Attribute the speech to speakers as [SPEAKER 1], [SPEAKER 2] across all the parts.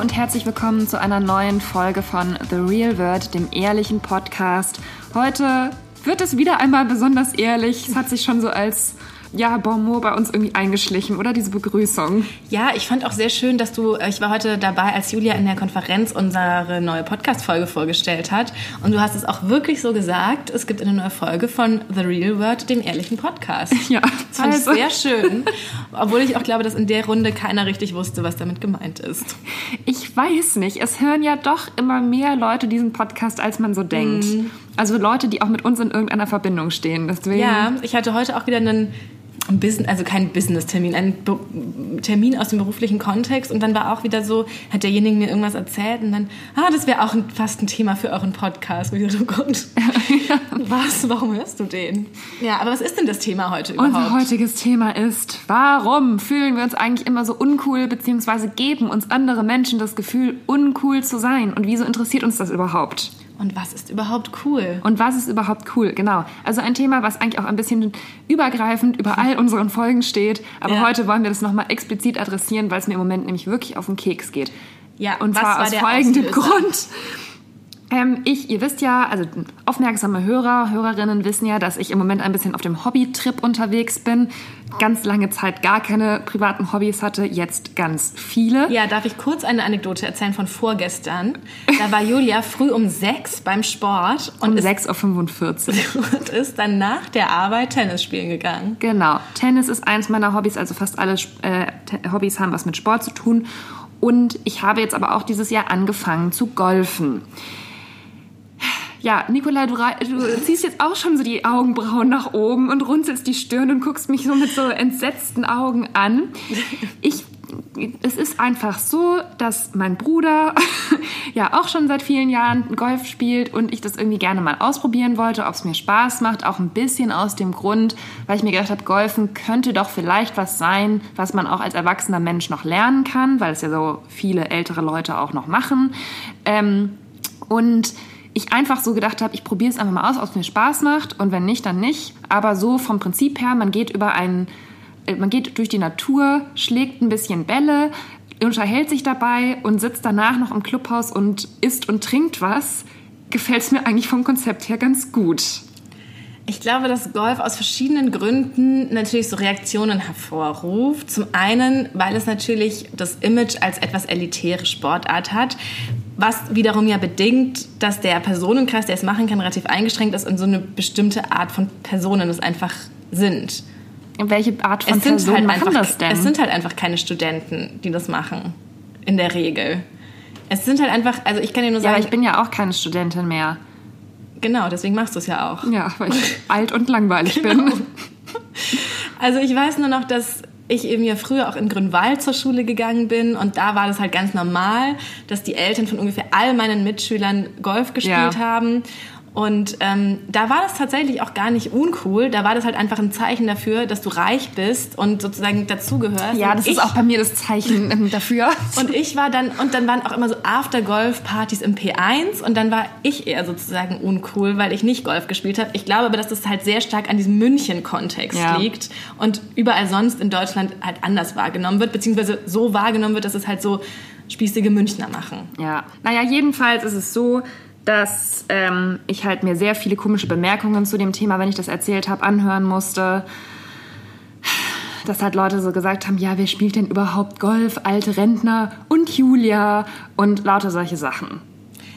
[SPEAKER 1] Und herzlich willkommen zu einer neuen Folge von The Real World, dem ehrlichen Podcast. Heute wird es wieder einmal besonders ehrlich. Es hat sich schon so als ja, Bon mot bei uns irgendwie eingeschlichen, oder diese Begrüßung?
[SPEAKER 2] Ja, ich fand auch sehr schön, dass du, äh, ich war heute dabei, als Julia in der Konferenz unsere neue Podcast-Folge vorgestellt hat. Und du hast es auch wirklich so gesagt, es gibt eine neue Folge von The Real World, dem ehrlichen Podcast.
[SPEAKER 1] Ja,
[SPEAKER 2] das fand also. ich sehr schön. Obwohl ich auch glaube, dass in der Runde keiner richtig wusste, was damit gemeint ist.
[SPEAKER 1] Ich weiß nicht. Es hören ja doch immer mehr Leute diesen Podcast, als man so denkt. Mm. Also Leute, die auch mit uns in irgendeiner Verbindung stehen.
[SPEAKER 2] Deswegen ja, ich hatte heute auch wieder einen ein Business, also kein Business-Termin, ein Be Termin aus dem beruflichen Kontext und dann war auch wieder so, hat derjenige mir irgendwas erzählt und dann, ah, das wäre auch ein, fast ein Thema für euren Podcast. Und ich so, oh Gott, was, warum hörst du den? Ja, aber was ist denn das Thema heute überhaupt?
[SPEAKER 1] Unser heutiges Thema ist, warum fühlen wir uns eigentlich immer so uncool, beziehungsweise geben uns andere Menschen das Gefühl, uncool zu sein und wieso interessiert uns das überhaupt?
[SPEAKER 2] Und was ist überhaupt cool?
[SPEAKER 1] Und was ist überhaupt cool, genau. Also ein Thema, was eigentlich auch ein bisschen übergreifend über all unseren Folgen steht. Aber ja. heute wollen wir das nochmal explizit adressieren, weil es mir im Moment nämlich wirklich auf den Keks geht.
[SPEAKER 2] Ja,
[SPEAKER 1] und zwar aus folgendem? Grund. Ähm, ich, ihr wisst ja, also aufmerksame Hörer, Hörerinnen wissen ja, dass ich im Moment ein bisschen auf dem Hobbytrip unterwegs bin. Ganz lange Zeit gar keine privaten Hobbys hatte, jetzt ganz viele.
[SPEAKER 2] Ja, darf ich kurz eine Anekdote erzählen von vorgestern? Da war Julia früh um sechs beim Sport.
[SPEAKER 1] Und um 6.45
[SPEAKER 2] Uhr. Und ist dann nach der Arbeit Tennis spielen gegangen.
[SPEAKER 1] Genau. Tennis ist eins meiner Hobbys, also fast alle äh, Hobbys haben was mit Sport zu tun. Und ich habe jetzt aber auch dieses Jahr angefangen zu golfen. Ja, Nicola, du, du, ziehst jetzt auch schon so die Augenbrauen nach oben und runzelst die Stirn und guckst mich so mit so entsetzten Augen an. Ich, es ist einfach so, dass mein Bruder ja auch schon seit vielen Jahren Golf spielt und ich das irgendwie gerne mal ausprobieren wollte, ob es mir Spaß macht. Auch ein bisschen aus dem Grund, weil ich mir gedacht habe, Golfen könnte doch vielleicht was sein, was man auch als erwachsener Mensch noch lernen kann, weil es ja so viele ältere Leute auch noch machen. Ähm, und ich einfach so gedacht habe, ich probiere es einfach mal aus, ob es mir Spaß macht und wenn nicht, dann nicht. Aber so vom Prinzip her, man geht über einen, äh, man geht durch die Natur, schlägt ein bisschen Bälle, unterhält sich dabei und sitzt danach noch im Clubhaus und isst und trinkt was, gefällt es mir eigentlich vom Konzept her ganz gut.
[SPEAKER 2] Ich glaube, dass Golf aus verschiedenen Gründen natürlich so Reaktionen hervorruft. Zum einen, weil es natürlich das Image als etwas elitäre Sportart hat, was wiederum ja bedingt, dass der Personenkreis, der es machen kann, relativ eingeschränkt ist und so eine bestimmte Art von Personen es einfach sind.
[SPEAKER 1] Welche Art von Personen halt
[SPEAKER 2] machen
[SPEAKER 1] einfach, das denn?
[SPEAKER 2] Es sind halt einfach keine Studenten, die das machen. In der Regel. Es sind halt einfach, also ich kann dir nur sagen.
[SPEAKER 1] Ja, aber ich bin ja auch keine Studentin mehr.
[SPEAKER 2] Genau, deswegen machst du es ja auch.
[SPEAKER 1] Ja, weil ich alt und langweilig genau. bin.
[SPEAKER 2] Also ich weiß nur noch, dass ich eben ja früher auch in Grünwald zur Schule gegangen bin und da war das halt ganz normal, dass die Eltern von ungefähr all meinen Mitschülern Golf gespielt ja. haben und ähm, da war das tatsächlich auch gar nicht uncool. Da war das halt einfach ein Zeichen dafür, dass du reich bist und sozusagen dazugehörst.
[SPEAKER 1] Ja, das
[SPEAKER 2] ich,
[SPEAKER 1] ist auch bei mir das Zeichen ähm, dafür.
[SPEAKER 2] Und ich war dann, und dann waren auch immer so After-Golf-Partys im P1 und dann war ich eher sozusagen uncool, weil ich nicht Golf gespielt habe. Ich glaube aber, dass das halt sehr stark an diesem München-Kontext ja. liegt und überall sonst in Deutschland halt anders wahrgenommen wird, beziehungsweise so wahrgenommen wird, dass es halt so spießige Münchner machen.
[SPEAKER 1] Ja, naja, jedenfalls ist es so, dass ähm, ich halt mir sehr viele komische Bemerkungen zu dem Thema, wenn ich das erzählt habe, anhören musste. Dass halt Leute so gesagt haben, ja, wer spielt denn überhaupt Golf? Alte Rentner und Julia und lauter solche Sachen.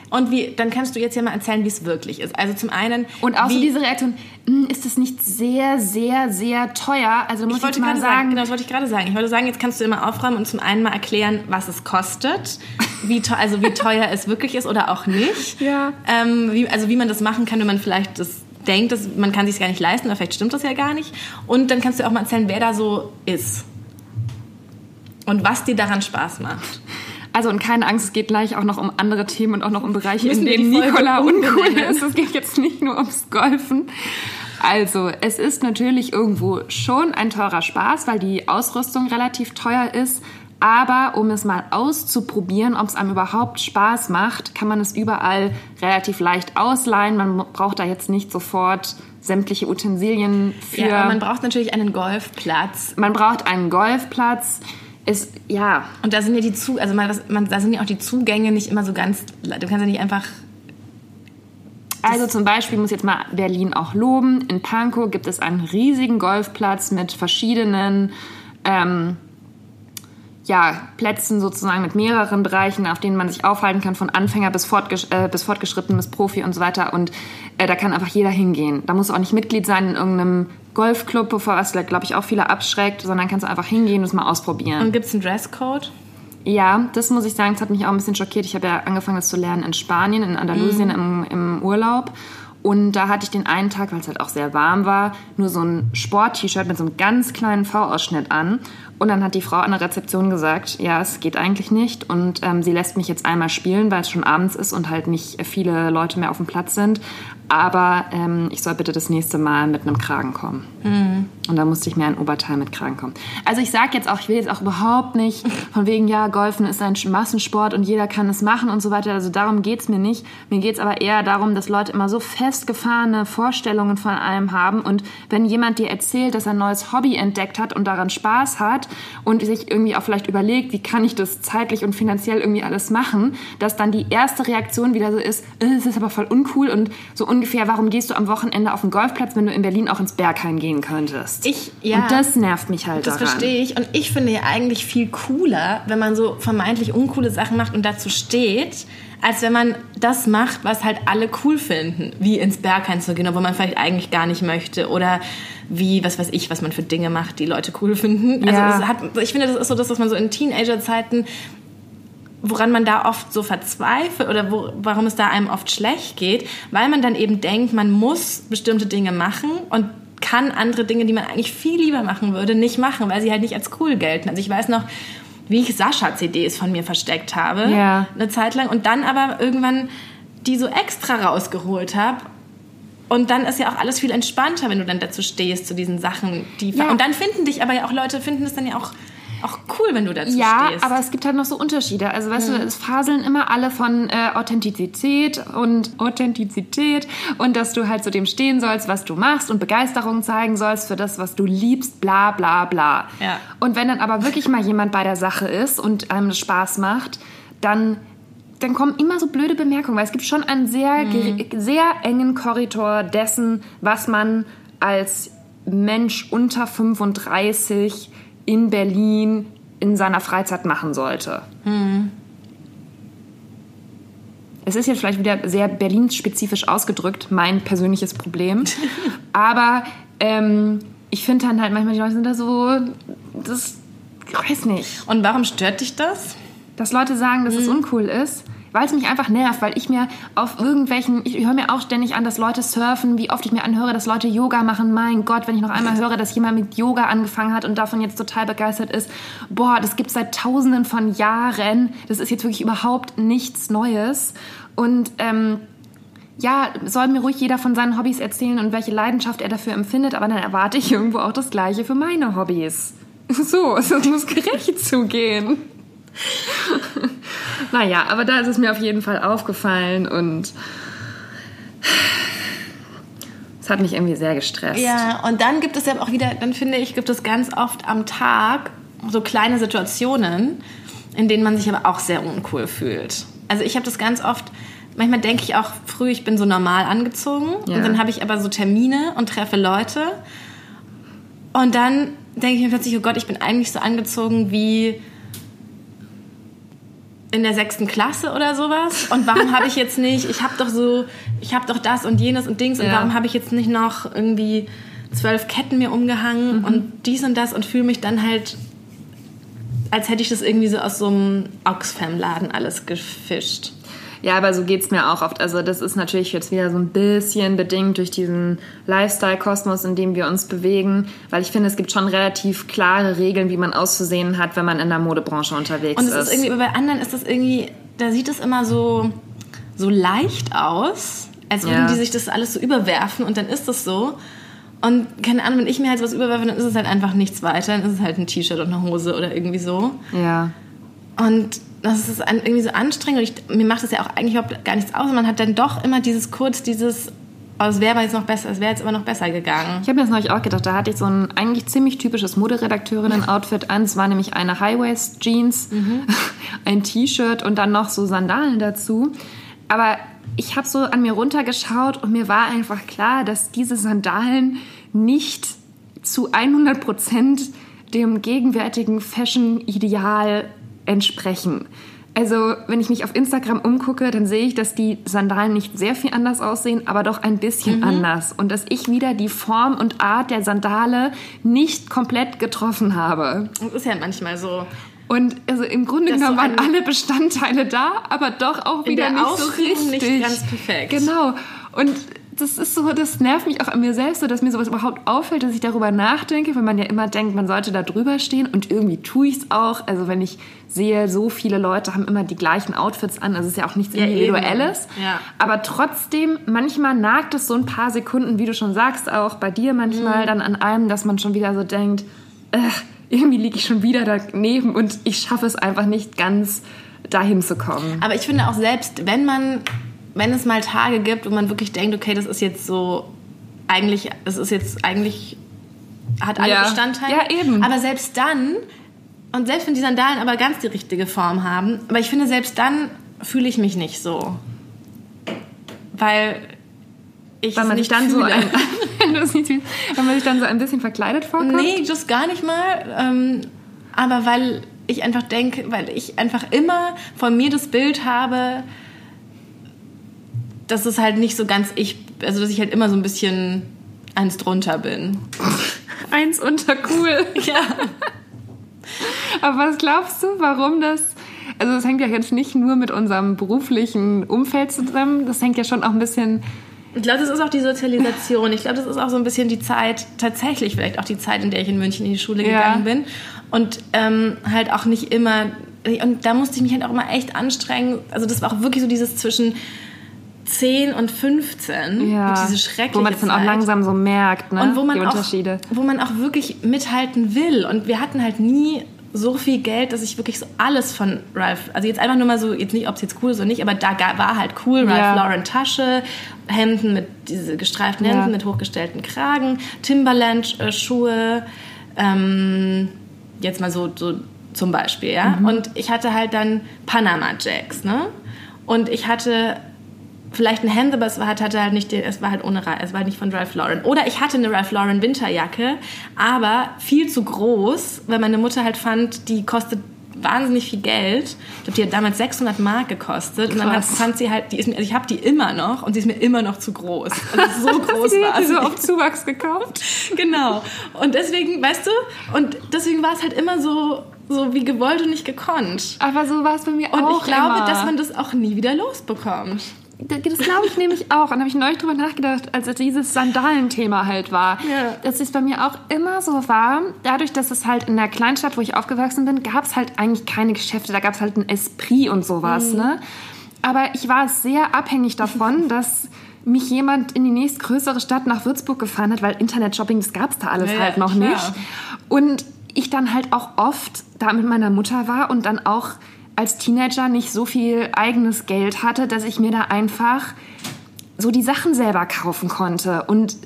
[SPEAKER 2] Und wie, dann kannst du jetzt ja mal erzählen, wie es wirklich ist. Also zum einen.
[SPEAKER 1] Und auch so diese Reaktion, hm, ist das nicht sehr, sehr, sehr teuer? Also muss ich, wollte ich mal sagen, sagen.
[SPEAKER 2] Genau, das wollte ich gerade sagen. Ich wollte sagen, jetzt kannst du immer aufräumen und zum einen mal erklären, was es kostet. Wie teuer, also wie teuer es wirklich ist oder auch nicht.
[SPEAKER 1] Ja.
[SPEAKER 2] Ähm, wie, also wie man das machen kann, wenn man vielleicht das denkt, dass man kann sich gar nicht leisten, oder vielleicht stimmt das ja gar nicht. Und dann kannst du auch mal erzählen, wer da so ist. Und was dir daran Spaß macht.
[SPEAKER 1] Also und keine Angst, es geht gleich auch noch um andere Themen und auch noch um Bereiche, in denen Nicola uncool ist. Es geht jetzt nicht nur ums Golfen. Also, es ist natürlich irgendwo schon ein teurer Spaß, weil die Ausrüstung relativ teuer ist. Aber um es mal auszuprobieren, ob es einem überhaupt Spaß macht, kann man es überall relativ leicht ausleihen. Man braucht da jetzt nicht sofort sämtliche Utensilien für.
[SPEAKER 2] Ja, man braucht natürlich einen Golfplatz.
[SPEAKER 1] Man braucht einen Golfplatz es, ja.
[SPEAKER 2] Und da sind ja die Zu, also man, man, da sind ja auch die Zugänge nicht immer so ganz, du kannst ja nicht einfach
[SPEAKER 1] also zum Beispiel muss jetzt mal Berlin auch loben. In Pankow gibt es einen riesigen Golfplatz mit verschiedenen ähm, ja, Plätzen sozusagen mit mehreren Bereichen, auf denen man sich aufhalten kann, von Anfänger bis, fortgesch äh, bis fortgeschritten, bis Profi und so weiter. Und äh, da kann einfach jeder hingehen. Da muss auch nicht Mitglied sein in irgendeinem Golfclub, bevor was, glaube ich, auch viele abschreckt, sondern kannst du einfach hingehen und es mal ausprobieren.
[SPEAKER 2] Und gibt es einen Dresscode?
[SPEAKER 1] Ja, das muss ich sagen, das hat mich auch ein bisschen schockiert. Ich habe ja angefangen, das zu lernen in Spanien, in Andalusien mhm. im, im Urlaub. Und da hatte ich den einen Tag, weil es halt auch sehr warm war, nur so ein Sport-T-Shirt mit so einem ganz kleinen V-Ausschnitt an. Und dann hat die Frau an der Rezeption gesagt, ja, es geht eigentlich nicht. Und ähm, sie lässt mich jetzt einmal spielen, weil es schon abends ist und halt nicht viele Leute mehr auf dem Platz sind aber ähm, ich soll bitte das nächste Mal mit einem Kragen kommen. Mhm. Und da musste ich mir ein Oberteil mit Kragen kommen. Also ich sage jetzt auch, ich will jetzt auch überhaupt nicht von wegen, ja, Golfen ist ein Massensport und jeder kann es machen und so weiter. Also darum geht es mir nicht. Mir geht es aber eher darum, dass Leute immer so festgefahrene Vorstellungen von allem haben. Und wenn jemand dir erzählt, dass er ein neues Hobby entdeckt hat und daran Spaß hat und sich irgendwie auch vielleicht überlegt, wie kann ich das zeitlich und finanziell irgendwie alles machen, dass dann die erste Reaktion wieder so ist, äh, es ist aber voll uncool und so ungefähr ungefähr, warum gehst du am Wochenende auf den Golfplatz, wenn du in Berlin auch ins Berghain gehen könntest?
[SPEAKER 2] Ich, ja.
[SPEAKER 1] Und das nervt mich halt
[SPEAKER 2] Das daran. verstehe ich. Und ich finde ja eigentlich viel cooler, wenn man so vermeintlich uncoole Sachen macht und dazu steht, als wenn man das macht, was halt alle cool finden, wie ins Berghain zu gehen, obwohl man vielleicht eigentlich gar nicht möchte oder wie, was weiß ich, was man für Dinge macht, die Leute cool finden. Also ja. hat, ich finde, das ist so das, was man so in Teenager-Zeiten woran man da oft so verzweifelt oder wo, warum es da einem oft schlecht geht, weil man dann eben denkt, man muss bestimmte Dinge machen und kann andere Dinge, die man eigentlich viel lieber machen würde, nicht machen, weil sie halt nicht als cool gelten. Also ich weiß noch, wie ich Sascha-CDs von mir versteckt habe, ja. eine Zeit lang, und dann aber irgendwann die so extra rausgeholt habe und dann ist ja auch alles viel entspannter, wenn du dann dazu stehst, zu diesen Sachen. Die ja. Und dann finden dich aber ja auch Leute, finden es dann ja auch auch cool, wenn du dazu
[SPEAKER 1] ja,
[SPEAKER 2] stehst.
[SPEAKER 1] Ja, aber es gibt halt noch so Unterschiede. Also weißt mhm. du, es faseln immer alle von äh, Authentizität und Authentizität und dass du halt zu dem stehen sollst, was du machst und Begeisterung zeigen sollst für das, was du liebst, bla bla bla. Ja. Und wenn dann aber wirklich mal jemand bei der Sache ist und einem das Spaß macht, dann dann kommen immer so blöde Bemerkungen, weil es gibt schon einen sehr, mhm. sehr engen Korridor dessen, was man als Mensch unter 35 in Berlin in seiner Freizeit machen sollte. Hm. Es ist jetzt vielleicht wieder sehr Berlin-spezifisch ausgedrückt, mein persönliches Problem. Aber ähm, ich finde dann halt manchmal, die Leute sind da so, das, ich weiß nicht.
[SPEAKER 2] Und warum stört dich das?
[SPEAKER 1] Dass Leute sagen, dass hm. es uncool ist weil es mich einfach nervt, weil ich mir auf irgendwelchen, ich höre mir auch ständig an, dass Leute surfen, wie oft ich mir anhöre, dass Leute Yoga machen. Mein Gott, wenn ich noch einmal höre, dass jemand mit Yoga angefangen hat und davon jetzt total begeistert ist, boah, das gibt es seit Tausenden von Jahren. Das ist jetzt wirklich überhaupt nichts Neues. Und ähm, ja, soll mir ruhig jeder von seinen Hobbys erzählen und welche Leidenschaft er dafür empfindet, aber dann erwarte ich irgendwo auch das Gleiche für meine Hobbys. So, es muss gerecht zugehen. naja, aber da ist es mir auf jeden Fall aufgefallen und es hat mich irgendwie sehr gestresst.
[SPEAKER 2] Ja, und dann gibt es ja auch wieder, dann finde ich, gibt es ganz oft am Tag so kleine Situationen, in denen man sich aber auch sehr uncool fühlt. Also ich habe das ganz oft, manchmal denke ich auch früh, ich bin so normal angezogen ja. und dann habe ich aber so Termine und treffe Leute und dann denke ich mir plötzlich, oh Gott, ich bin eigentlich so angezogen wie in der sechsten Klasse oder sowas. Und warum habe ich jetzt nicht, ich habe doch so, ich habe doch das und jenes und Dings und ja. warum habe ich jetzt nicht noch irgendwie zwölf Ketten mir umgehangen mhm. und dies und das und fühle mich dann halt, als hätte ich das irgendwie so aus so einem Oxfam-Laden alles gefischt.
[SPEAKER 1] Ja, aber so geht es mir auch oft. Also das ist natürlich jetzt wieder so ein bisschen bedingt durch diesen Lifestyle-Kosmos, in dem wir uns bewegen, weil ich finde, es gibt schon relativ klare Regeln, wie man auszusehen hat, wenn man in der Modebranche unterwegs ist.
[SPEAKER 2] Und es ist irgendwie, bei anderen ist das irgendwie, da sieht es immer so, so leicht aus, als würden ja. die sich das alles so überwerfen und dann ist das so. Und keine Ahnung, wenn ich mir halt was überwerfe, dann ist es halt einfach nichts weiter. Dann ist es halt ein T-Shirt und eine Hose oder irgendwie so.
[SPEAKER 1] Ja.
[SPEAKER 2] Und das ist irgendwie so anstrengend und ich, mir macht das ja auch eigentlich überhaupt gar nichts aus. Man hat dann doch immer dieses kurz, dieses, Aber es wäre jetzt noch besser, es wäre jetzt aber noch besser gegangen.
[SPEAKER 1] Ich habe mir das neulich auch gedacht, da hatte ich so ein eigentlich ziemlich typisches Moderedakteurinnen-Outfit an. Es war nämlich eine High-Waist-Jeans, mhm. ein T-Shirt und dann noch so Sandalen dazu. Aber ich habe so an mir runtergeschaut und mir war einfach klar, dass diese Sandalen nicht zu 100 Prozent dem gegenwärtigen Fashion-Ideal entsprechen. Also, wenn ich mich auf Instagram umgucke, dann sehe ich, dass die Sandalen nicht sehr viel anders aussehen, aber doch ein bisschen mhm. anders. Und dass ich wieder die Form und Art der Sandale nicht komplett getroffen habe.
[SPEAKER 2] Das ist ja manchmal so.
[SPEAKER 1] Und also im Grunde genommen waren alle Bestandteile da, aber doch auch wieder nicht so richtig.
[SPEAKER 2] nicht ganz perfekt.
[SPEAKER 1] Genau. Und das ist so, das nervt mich auch an mir selbst, so dass mir sowas überhaupt auffällt, dass ich darüber nachdenke, weil man ja immer denkt, man sollte da drüber stehen und irgendwie tue ich es auch. Also wenn ich sehe, so viele Leute haben immer die gleichen Outfits an, also es ist ja auch nichts ja, Individuelles.
[SPEAKER 2] Ja.
[SPEAKER 1] Aber trotzdem, manchmal nagt es so ein paar Sekunden, wie du schon sagst, auch bei dir manchmal mhm. dann an einem, dass man schon wieder so denkt, äh, irgendwie liege ich schon wieder daneben und ich schaffe es einfach nicht ganz dahin zu kommen.
[SPEAKER 2] Aber ich finde auch selbst, wenn man wenn es mal Tage gibt, wo man wirklich denkt, okay, das ist jetzt so eigentlich, es ist jetzt eigentlich hat alle ja. Bestandteile.
[SPEAKER 1] Ja, eben.
[SPEAKER 2] Aber selbst dann und selbst wenn die Sandalen aber ganz die richtige Form haben, aber ich finde selbst dann fühle ich mich nicht so, weil ich
[SPEAKER 1] weil man sich dann fühle. so ein, weil man sich dann so ein bisschen verkleidet vorkommt.
[SPEAKER 2] Nee, das gar nicht mal. Ähm, aber weil ich einfach denke, weil ich einfach immer von mir das Bild habe, dass es halt nicht so ganz ich, also dass ich halt immer so ein bisschen eins drunter bin.
[SPEAKER 1] eins unter cool.
[SPEAKER 2] ja.
[SPEAKER 1] Aber was glaubst du, warum das? Also das hängt ja jetzt nicht nur mit unserem beruflichen Umfeld zusammen, das hängt ja schon auch ein bisschen
[SPEAKER 2] ich glaube, das ist auch die Sozialisation. Ich glaube, das ist auch so ein bisschen die Zeit, tatsächlich vielleicht auch die Zeit, in der ich in München in die Schule ja. gegangen bin. Und ähm, halt auch nicht immer, und da musste ich mich halt auch immer echt anstrengen. Also das war auch wirklich so dieses zwischen 10 und 15,
[SPEAKER 1] ja.
[SPEAKER 2] diese schreckliche
[SPEAKER 1] Wo man es dann auch langsam so merkt, ne?
[SPEAKER 2] und wo man
[SPEAKER 1] die Unterschiede.
[SPEAKER 2] Auch, wo man auch wirklich mithalten will. Und wir hatten halt nie so viel Geld, dass ich wirklich so alles von Ralph, also jetzt einfach nur mal so, jetzt nicht, ob es jetzt cool ist oder nicht, aber da war halt cool, Ralph ja. Lauren Tasche, Hemden mit, diese gestreiften Hemden ja. mit hochgestellten Kragen, Timberland äh, Schuhe, ähm, jetzt mal so, so zum Beispiel, ja. Mhm. Und ich hatte halt dann Panama Jacks, ne? Und ich hatte vielleicht ein Hemd, aber es war, hatte halt nicht, es war halt ohne, es war halt nicht von Ralph Lauren. Oder ich hatte eine Ralph Lauren Winterjacke, aber viel zu groß, weil meine Mutter halt fand, die kostet wahnsinnig viel Geld. Ich glaube, die hat damals 600 Mark gekostet. Krass. Und dann hat, fand sie halt, die ist mir, also ich habe die immer noch und sie ist mir immer noch zu groß. Also so groß
[SPEAKER 1] sie
[SPEAKER 2] war
[SPEAKER 1] sie. so auf Zuwachs gekauft.
[SPEAKER 2] genau. Und deswegen, weißt du, und deswegen war es halt immer so, so wie gewollt und nicht gekonnt.
[SPEAKER 1] Aber so war es bei mir
[SPEAKER 2] und
[SPEAKER 1] auch.
[SPEAKER 2] Und ich glaube,
[SPEAKER 1] immer.
[SPEAKER 2] dass man das auch nie wieder losbekommt.
[SPEAKER 1] Das glaube ich nämlich auch. Und da habe ich neulich drüber nachgedacht, als dieses Sandalenthema halt war.
[SPEAKER 2] Ja.
[SPEAKER 1] Dass es bei mir auch immer so war, dadurch, dass es halt in der Kleinstadt, wo ich aufgewachsen bin, gab es halt eigentlich keine Geschäfte. Da gab es halt ein Esprit und sowas. Mhm. Ne? Aber ich war sehr abhängig davon, dass mich jemand in die nächstgrößere Stadt nach Würzburg gefahren hat, weil Internet-Shopping, das gab es da alles ja, halt noch klar. nicht. Und ich dann halt auch oft da mit meiner Mutter war und dann auch als Teenager nicht so viel eigenes Geld hatte, dass ich mir da einfach so die Sachen selber kaufen konnte und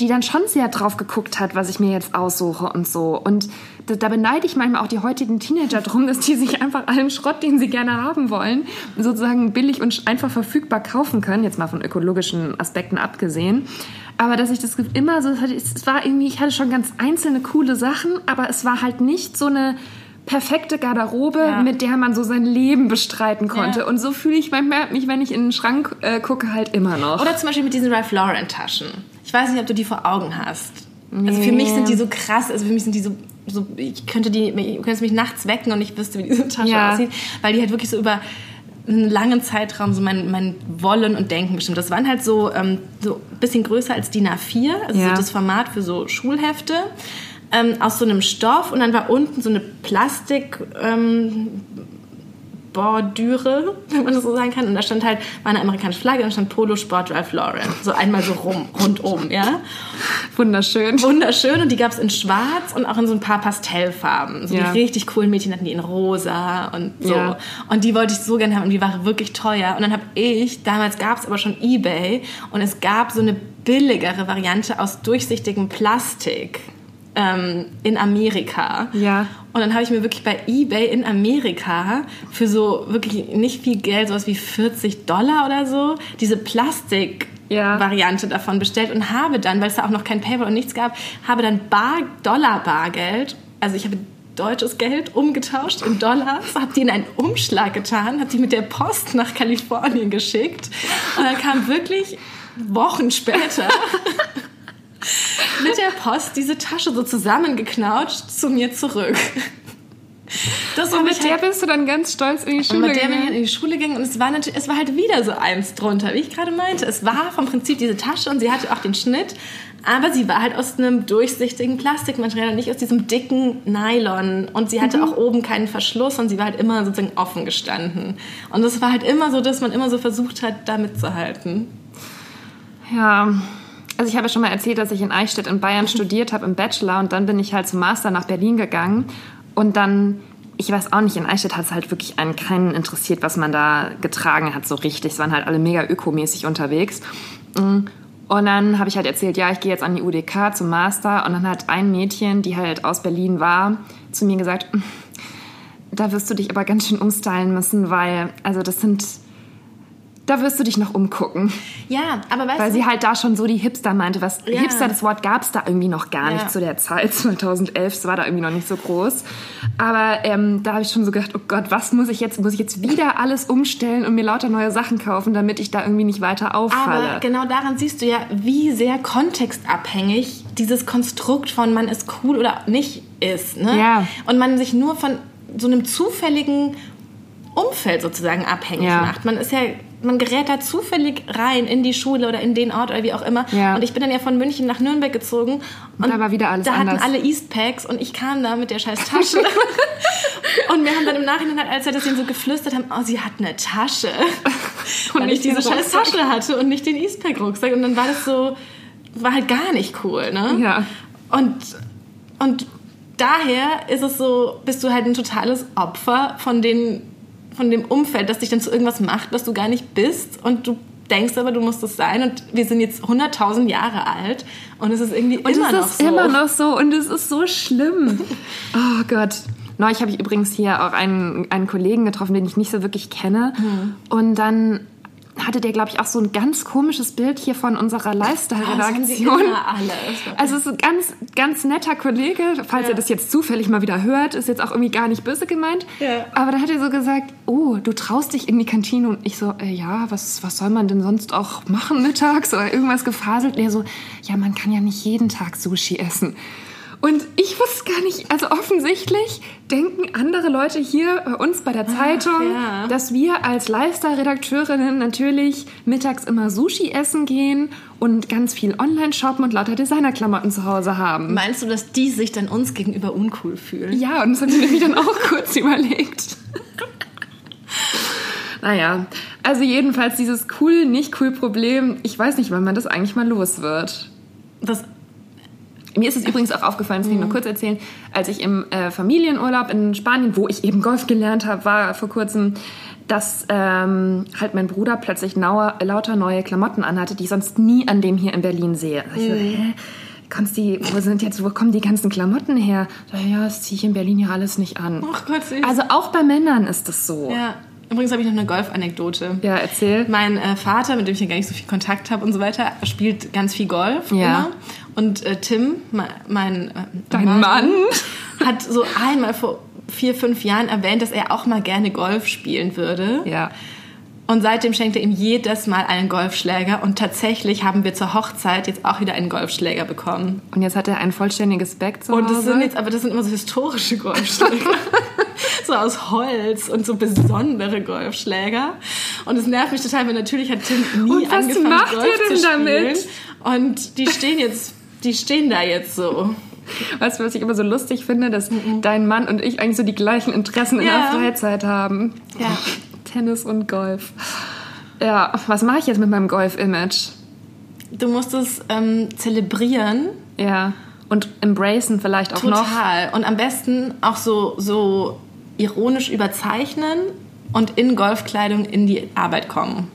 [SPEAKER 1] die dann schon sehr drauf geguckt hat, was ich mir jetzt aussuche und so. Und da, beneide ich manchmal auch die heutigen Teenager drum, dass die sich einfach allen Schrott, den sie gerne haben wollen, sozusagen billig und einfach verfügbar kaufen können, jetzt mal von ökologischen Aspekten abgesehen. Aber dass ich das immer so, es war irgendwie, ich hatte schon ganz einzelne coole Sachen, aber es war halt nicht so eine perfekte Garderobe, ja. mit der man so sein Leben bestreiten konnte. Ja. Und so fühle ich manchmal mich, wenn ich in den Schrank äh, gucke, halt immer noch.
[SPEAKER 2] Oder zum Beispiel mit diesen Ralph Lauren Taschen. Ich weiß nicht, ob du die vor Augen hast. Nee. Also für mich sind die so krass, also für mich sind die so, so ich könnte die, ich könnte mich nachts wecken und ich wüsste, wie diese Tasche ja. aussieht, weil die halt wirklich so über einen langen Zeitraum so mein, mein Wollen und Denken bestimmt. Das waren halt so, ähm, so ein bisschen größer als DIN A4, also ja. so das Format für so Schulhefte ähm, aus so einem Stoff und dann war unten so eine Plastik. Ähm, Bordüre, wenn man das so sagen kann. Und da stand halt, war eine amerikanische Flagge, und da stand Polo Sport Ralph Lauren. So einmal so rum, rundum, ja.
[SPEAKER 1] Wunderschön.
[SPEAKER 2] Wunderschön. Und die gab es in schwarz und auch in so ein paar Pastellfarben. So ja. die richtig coolen Mädchen hatten die in rosa und so. Ja. Und die wollte ich so gerne haben und die waren wirklich teuer. Und dann habe ich, damals gab es aber schon Ebay und es gab so eine billigere Variante aus durchsichtigem Plastik ähm, in Amerika.
[SPEAKER 1] Ja.
[SPEAKER 2] Und dann habe ich mir wirklich bei eBay in Amerika für so wirklich nicht viel Geld, sowas wie 40 Dollar oder so, diese Plastik ja. Variante davon bestellt und habe dann, weil es da auch noch kein PayPal und nichts gab, habe dann Bar Dollar Bargeld, also ich habe deutsches Geld umgetauscht in Dollars, habe die in einen Umschlag getan, habe die mit der Post nach Kalifornien geschickt und dann kam wirklich Wochen später mit der Post diese Tasche so zusammengeknautscht zu mir zurück.
[SPEAKER 1] Das und mit der halt, bist du dann ganz stolz in die Schule
[SPEAKER 2] gegangen? mit der bin ich halt in die Schule gegangen und es war natürlich, es war halt wieder so eins drunter, wie ich gerade meinte. Es war vom Prinzip diese Tasche und sie hatte auch den Schnitt, aber sie war halt aus einem durchsichtigen Plastikmaterial und nicht aus diesem dicken Nylon. Und sie hatte mhm. auch oben keinen Verschluss und sie war halt immer sozusagen offen gestanden. Und es war halt immer so, dass man immer so versucht hat, da mitzuhalten.
[SPEAKER 1] Ja, also ich habe ja schon mal erzählt, dass ich in Eichstätt in Bayern studiert habe im Bachelor und dann bin ich halt zum Master nach Berlin gegangen und dann, ich weiß auch nicht, in Eichstätt hat es halt wirklich einen keinen interessiert, was man da getragen hat so richtig. Es waren halt alle mega ökomäßig unterwegs. Mm. Und dann habe ich halt erzählt, ja, ich gehe jetzt an die UDK zum Master und dann hat ein Mädchen, die halt aus Berlin war, zu mir gesagt, mm, da wirst du dich aber ganz schön umstylen müssen, weil, also das sind da wirst du dich noch umgucken.
[SPEAKER 2] Ja, aber weißt
[SPEAKER 1] Weil
[SPEAKER 2] du,
[SPEAKER 1] sie halt da schon so die Hipster meinte. Was ja. Hipster, das Wort gab es da irgendwie noch gar ja. nicht zu der Zeit, 2011. Es war da irgendwie noch nicht so groß. Aber ähm, da habe ich schon so gedacht, oh Gott, was muss ich jetzt? Muss ich jetzt wieder alles umstellen und mir lauter neue Sachen kaufen, damit ich da irgendwie nicht weiter auffalle?
[SPEAKER 2] Aber genau daran siehst du ja, wie sehr kontextabhängig dieses Konstrukt von man ist cool oder nicht ist. Ne?
[SPEAKER 1] Ja.
[SPEAKER 2] Und man sich nur von so einem zufälligen Umfeld sozusagen abhängig ja. macht. Man ist ja man gerät da zufällig rein in die Schule oder in den Ort oder wie auch immer. Ja. Und ich bin dann ja von München nach Nürnberg gezogen.
[SPEAKER 1] Und, und da war wieder alles
[SPEAKER 2] Da
[SPEAKER 1] anders.
[SPEAKER 2] hatten alle Eastpacks und ich kam da mit der scheiß Tasche. und wir haben dann im Nachhinein halt, als wir das denen so geflüstert haben, oh, sie hat eine Tasche. und Weil ich diese scheiß Tasche hatte und nicht den Eastpack-Rucksack. Und dann war das so, war halt gar nicht cool, ne?
[SPEAKER 1] Ja.
[SPEAKER 2] Und, und daher ist es so, bist du halt ein totales Opfer von den von dem Umfeld, das dich dann zu irgendwas macht, was du gar nicht bist und du denkst aber, du musst es sein und wir sind jetzt 100.000 Jahre alt und es ist irgendwie und immer noch so.
[SPEAKER 1] Und es ist immer noch so und es ist so schlimm. oh Gott. Neulich habe ich übrigens hier auch einen, einen Kollegen getroffen, den ich nicht so wirklich kenne. Mhm. Und dann hatte der, glaube ich, auch so ein ganz komisches Bild hier von unserer Lifestyle-Redaktion.
[SPEAKER 2] Oh,
[SPEAKER 1] also es ist ein ganz, ganz netter Kollege, falls ja. er das jetzt zufällig mal wieder hört, ist jetzt auch irgendwie gar nicht böse gemeint.
[SPEAKER 2] Ja.
[SPEAKER 1] Aber da hat er so gesagt, oh, du traust dich in die Kantine und ich so, äh, ja, was, was soll man denn sonst auch machen mittags oder irgendwas gefaselt? Und er so, ja, man kann ja nicht jeden Tag Sushi essen. Und ich wusste gar nicht, also offensichtlich denken andere Leute hier bei uns bei der Zeitung, Ach, ja. dass wir als Lifestyle-Redakteurinnen natürlich mittags immer Sushi essen gehen und ganz viel online shoppen und lauter Designerklamotten zu Hause haben.
[SPEAKER 2] Meinst du, dass die sich dann uns gegenüber uncool fühlen?
[SPEAKER 1] Ja, und das habe ich mir dann auch kurz überlegt. naja, also jedenfalls dieses cool, nicht cool Problem, ich weiß nicht, wann man das eigentlich mal los wird.
[SPEAKER 2] Das
[SPEAKER 1] mir ist es übrigens auch aufgefallen, das will ich nur mhm. kurz erzählen, als ich im äh, Familienurlaub in Spanien, wo ich eben Golf gelernt habe, war vor kurzem, dass ähm, halt mein Bruder plötzlich nauer, lauter neue Klamotten anhatte, die ich sonst nie an dem hier in Berlin sehe. Also ich so, mhm. hä? Konsti, wo sind jetzt, wo kommen die ganzen Klamotten her? So, ja, das ziehe ich in Berlin ja alles nicht an.
[SPEAKER 2] Ach Gott, süß.
[SPEAKER 1] Also auch bei Männern ist das so.
[SPEAKER 2] Ja. Übrigens habe ich noch eine Golf-Anekdote.
[SPEAKER 1] Ja, erzähl.
[SPEAKER 2] Mein äh, Vater, mit dem ich ja gar nicht so viel Kontakt habe und so weiter, spielt ganz viel Golf
[SPEAKER 1] ja. immer.
[SPEAKER 2] Und äh, Tim, mein, äh,
[SPEAKER 1] Dein Mann, Mann,
[SPEAKER 2] hat so einmal vor vier, fünf Jahren erwähnt, dass er auch mal gerne Golf spielen würde.
[SPEAKER 1] Ja.
[SPEAKER 2] Und seitdem schenkt er ihm jedes Mal einen Golfschläger. Und tatsächlich haben wir zur Hochzeit jetzt auch wieder einen Golfschläger bekommen.
[SPEAKER 1] Und jetzt hat er ein vollständiges Back zu
[SPEAKER 2] Hause. Und das sind jetzt, aber das sind immer so historische Golfschläger. so aus Holz und so besondere Golfschläger. Und es nervt mich total, weil natürlich hat Tim nie und was angefangen,
[SPEAKER 1] macht
[SPEAKER 2] Golf
[SPEAKER 1] ihr denn
[SPEAKER 2] zu
[SPEAKER 1] damit?
[SPEAKER 2] Und die stehen jetzt, die stehen da jetzt so.
[SPEAKER 1] Weißt du, was ich immer so lustig finde, dass dein Mann und ich eigentlich so die gleichen Interessen in
[SPEAKER 2] Ja.
[SPEAKER 1] der Freizeit haben.
[SPEAKER 2] Ja.
[SPEAKER 1] Tennis und Golf. Ja, was mache ich jetzt mit meinem Golf-Image?
[SPEAKER 2] Du musst es ähm, zelebrieren.
[SPEAKER 1] Ja. Und embracen vielleicht auch noch.
[SPEAKER 2] Total. Und am besten auch so, so ironisch überzeichnen und in Golfkleidung in die Arbeit kommen.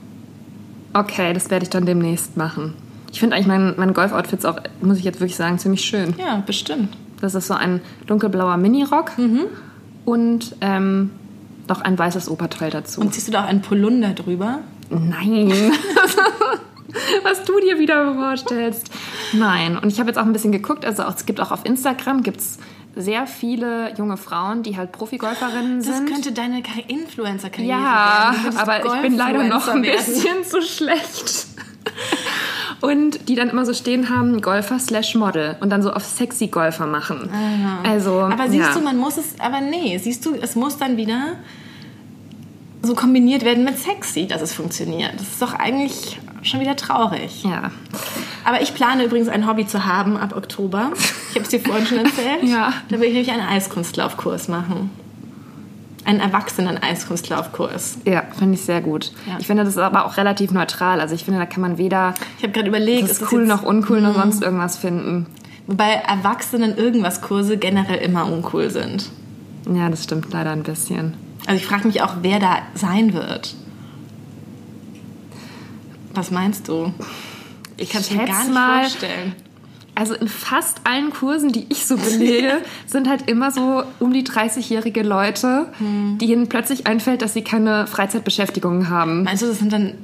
[SPEAKER 1] Okay, das werde ich dann demnächst machen. Ich finde eigentlich mein, mein Golf-Outfits auch, muss ich jetzt wirklich sagen, ziemlich schön.
[SPEAKER 2] Ja, bestimmt.
[SPEAKER 1] Das ist so ein dunkelblauer Minirock
[SPEAKER 2] Mhm.
[SPEAKER 1] und ähm, noch ein weißes Oberteil dazu.
[SPEAKER 2] Und ziehst du da auch einen Polunder drüber?
[SPEAKER 1] Nein. Was du dir wieder vorstellst. Nein. Und ich habe jetzt auch ein bisschen geguckt. Also auch, es gibt auch auf Instagram gibt's sehr viele junge Frauen, die halt Profigolferinnen
[SPEAKER 2] Das
[SPEAKER 1] sind.
[SPEAKER 2] könnte deine Kar- Influencer-Karriere
[SPEAKER 1] ja,
[SPEAKER 2] werden. Könntest
[SPEAKER 1] aber ich bin leider noch ein bisschen zu schlecht. Und die dann immer so stehen haben, Golfer slash Model und dann so auf sexy Golfer machen. Also,
[SPEAKER 2] Aber siehst
[SPEAKER 1] ja.
[SPEAKER 2] du, man muss es, aber nee, siehst du, es muss dann wieder so kombiniert werden mit sexy, dass es funktioniert. Das ist doch eigentlich schon wieder traurig.
[SPEAKER 1] Ja.
[SPEAKER 2] Aber ich plane übrigens ein Hobby zu haben ab Oktober. Ich habe es dir vorhin schon erzählt.
[SPEAKER 1] Ja.
[SPEAKER 2] Da will ich nämlich einen Eiskunstlaufkurs machen. Einen Erwachsenen-Eiskunstlaufkurs.
[SPEAKER 1] Ja, finde ich sehr gut.
[SPEAKER 2] Ja.
[SPEAKER 1] Ich finde, das ist aber auch relativ neutral. Also ich finde, da kann man weder
[SPEAKER 2] Ich habe gerade überlegt,
[SPEAKER 1] das
[SPEAKER 2] ist
[SPEAKER 1] cool noch uncool noch sonst irgendwas finden.
[SPEAKER 2] Wobei Erwachsenen irgendwas Kurse generell immer uncool sind.
[SPEAKER 1] Ja, das stimmt leider ein bisschen.
[SPEAKER 2] Also ich frage mich auch, wer da sein wird. Was meinst du?
[SPEAKER 1] Ich
[SPEAKER 2] kann es mir gar nicht
[SPEAKER 1] mal,
[SPEAKER 2] vorstellen.
[SPEAKER 1] Also in fast allen Kursen, die ich so belege, sind halt immer so um die 30-jährige Leute,
[SPEAKER 2] Hm.
[SPEAKER 1] denen plötzlich einfällt, dass sie keine Freizeitbeschäftigung haben.
[SPEAKER 2] Meinst du, das sind dann,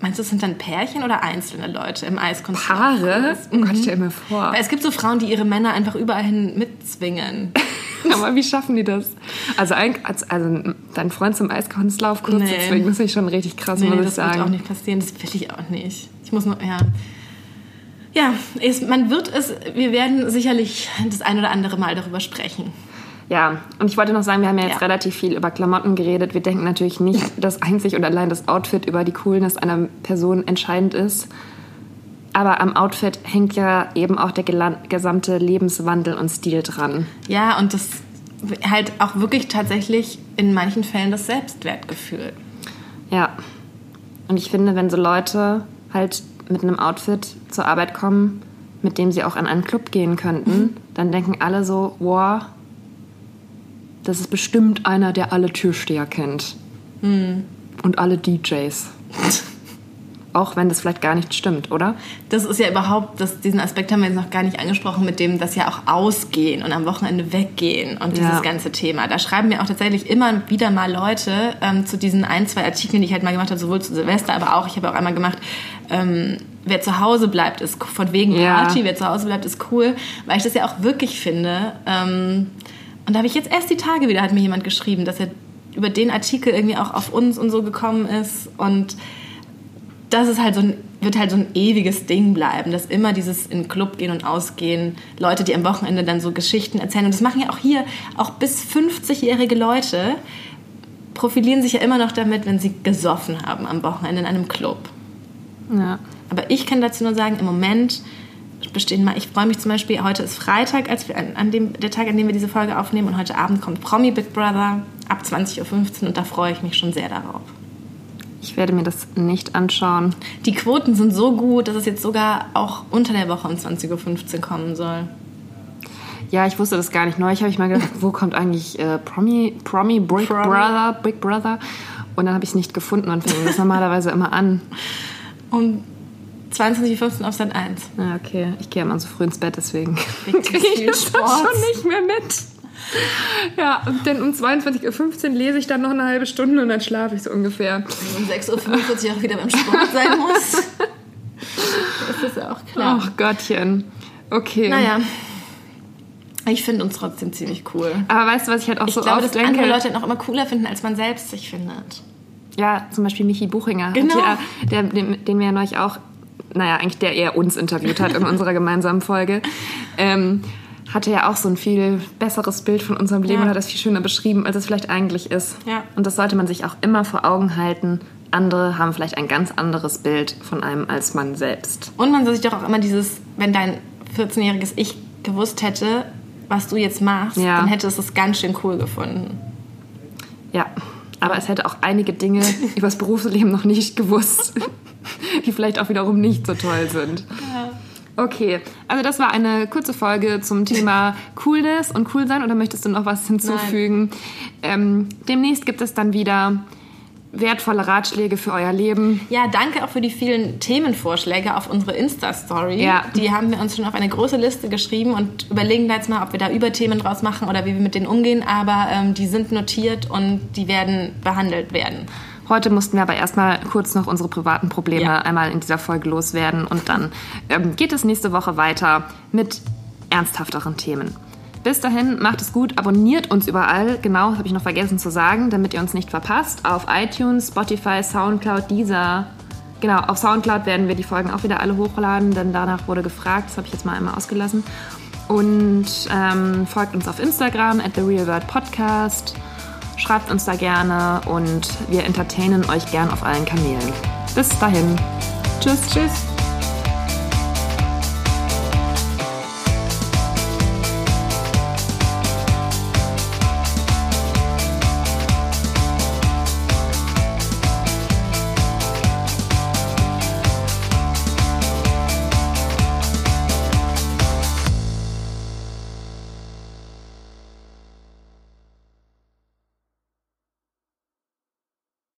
[SPEAKER 2] meinst du, das sind dann Pärchen oder einzelne Leute im Eiskunst?
[SPEAKER 1] Paare? Oh Gott, stell mir vor.
[SPEAKER 2] Weil es gibt so Frauen, die ihre Männer einfach überall hin mitzwingen.
[SPEAKER 1] Aber wie schaffen die das? Also, ein, als- also dein Freund zum Eiskunstlaufkurs
[SPEAKER 2] Nee.
[SPEAKER 1] zu zwingen, das ist schon richtig krass,
[SPEAKER 2] Nee,
[SPEAKER 1] muss ich
[SPEAKER 2] das
[SPEAKER 1] sagen.
[SPEAKER 2] wird auch nicht passieren. Das will ich auch nicht. Ich muss nur, ja. Ja, es, man wird es, wir werden sicherlich das ein oder andere Mal darüber sprechen.
[SPEAKER 1] Ja, und ich wollte noch sagen, wir haben ja jetzt
[SPEAKER 2] Ja.
[SPEAKER 1] relativ viel über Klamotten geredet. Wir denken natürlich nicht, dass einzig und allein das Outfit über die Coolness einer Person entscheidend ist. Aber am Outfit hängt ja eben auch der gesamte Lebenswandel und Stil dran.
[SPEAKER 2] Ja, und das halt auch wirklich tatsächlich in manchen Fällen das Selbstwertgefühl.
[SPEAKER 1] Ja. Und ich finde, wenn so Leute halt mit einem Outfit zur Arbeit kommen, mit dem sie auch an einen Club gehen könnten, dann denken alle so, wow, das ist bestimmt einer, der alle Türsteher kennt. Und alle DJs. Auch wenn das vielleicht gar nicht stimmt, oder?
[SPEAKER 2] Das ist ja überhaupt, das, diesen Aspekt haben wir jetzt noch gar nicht angesprochen, mit dem, dass ja auch ausgehen und am Wochenende weggehen und dieses
[SPEAKER 1] Ja.
[SPEAKER 2] ganze Thema. Da schreiben mir auch tatsächlich immer wieder mal Leute ähm, zu diesen ein, zwei Artikeln, die ich halt mal gemacht habe, sowohl zu Silvester, aber auch, ich habe auch einmal gemacht, ähm, wer zu Hause bleibt, ist von wegen
[SPEAKER 1] Ja.
[SPEAKER 2] Party, wer zu Hause bleibt, ist cool, weil ich das ja auch wirklich finde. Ähm, und da habe ich jetzt erst die Tage wieder, hat mir jemand geschrieben, dass er über den Artikel irgendwie auch auf uns und so gekommen ist und das ist halt so ein, wird halt so ein ewiges Ding bleiben, dass immer dieses in den Club gehen und ausgehen, Leute, die am Wochenende dann so Geschichten erzählen. Und das machen ja auch hier, auch bis 50-jährige Leute profilieren sich ja immer noch damit, wenn sie gesoffen haben am Wochenende in einem Club.
[SPEAKER 1] Ja.
[SPEAKER 2] Aber ich kann dazu nur sagen, im Moment bestehen mal, ich freue mich zum Beispiel, heute ist Freitag, als wir, an, dem, der Tag, an dem wir diese Folge aufnehmen und heute Abend kommt Promi Big Brother ab 20.15 Uhr und da freue ich mich schon sehr darauf.
[SPEAKER 1] Ich werde mir das nicht anschauen.
[SPEAKER 2] Die Quoten sind so gut, dass es jetzt sogar auch unter der Woche um 20.15 Uhr kommen soll.
[SPEAKER 1] Ja, ich wusste das gar nicht. Neulich habe ich mal gedacht, wo kommt eigentlich äh, Promi, Promi Big
[SPEAKER 2] Promi.
[SPEAKER 1] Brother, Big Brother? Und dann habe ich es nicht gefunden und fing das normalerweise immer an.
[SPEAKER 2] Um 22.15 Uhr auf Sat 1.
[SPEAKER 1] Ja, okay. Ich gehe immer so früh ins Bett, deswegen
[SPEAKER 2] Wegen
[SPEAKER 1] kriege ich das schon nicht mehr mit. Ja, dann um 22.15 Uhr lese ich dann noch eine halbe Stunde und dann schlafe ich so ungefähr.
[SPEAKER 2] Um 6.45 Uhr auch wieder beim Sport sein muss. Das ist ja auch klar.
[SPEAKER 1] Ach Gottchen. Okay.
[SPEAKER 2] Naja. Ich finde uns trotzdem ziemlich cool.
[SPEAKER 1] Aber weißt du, was ich halt auch
[SPEAKER 2] Ich
[SPEAKER 1] so
[SPEAKER 2] glaube,
[SPEAKER 1] oft
[SPEAKER 2] dass
[SPEAKER 1] denke?
[SPEAKER 2] andere Leute noch immer cooler finden, als man selbst sich findet.
[SPEAKER 1] Ja, zum Beispiel Michi Buchinger.
[SPEAKER 2] Genau.
[SPEAKER 1] Ja, der, den, den wir ja neulich auch, naja, eigentlich der eher uns interviewt hat in unserer gemeinsamen Folge, ähm, hatte ja auch so ein viel besseres Bild von unserem Leben
[SPEAKER 2] Ja.
[SPEAKER 1] und hat das viel schöner beschrieben, als es vielleicht eigentlich ist.
[SPEAKER 2] Ja.
[SPEAKER 1] Und das sollte man sich auch immer vor Augen halten. Andere haben vielleicht ein ganz anderes Bild von einem als man selbst.
[SPEAKER 2] Und man soll sich doch auch immer dieses, wenn dein 14-jähriges Ich gewusst hätte, was du jetzt machst, ja. dann hätte es es ganz schön cool gefunden.
[SPEAKER 1] Ja, aber es hätte auch einige Dinge über das Berufsleben noch nicht gewusst, die vielleicht auch wiederum nicht so toll sind. Ja. Okay, also das war eine kurze Folge zum Thema Coolness und Coolsein. Oder möchtest du noch was hinzufügen? Ähm, demnächst gibt es dann wieder wertvolle Ratschläge für euer Leben.
[SPEAKER 2] Ja, danke auch für die vielen Themenvorschläge auf unsere Insta-Story. Ja. Die haben wir uns schon auf eine große Liste geschrieben und überlegen da jetzt mal, ob wir da Überthemen draus machen oder wie wir mit denen umgehen. Aber ähm, die sind notiert und die werden behandelt werden.
[SPEAKER 1] Heute mussten wir aber erstmal kurz noch unsere privaten Probleme ja. einmal in dieser Folge loswerden und dann ähm, geht es nächste Woche weiter mit ernsthafteren Themen. Bis dahin, macht es gut, abonniert uns überall, genau, das habe ich noch vergessen zu sagen, damit ihr uns nicht verpasst, auf iTunes, Spotify, Soundcloud, Deezer. Genau, auf Soundcloud werden wir die Folgen auch wieder alle hochladen, denn danach wurde gefragt, das habe ich jetzt mal einmal ausgelassen. Und ähm, folgt uns auf Instagram at The Real World Podcast. Schreibt uns da gerne und wir entertainen euch gern auf allen Kanälen. Bis dahin. Tschüss. Tschüss.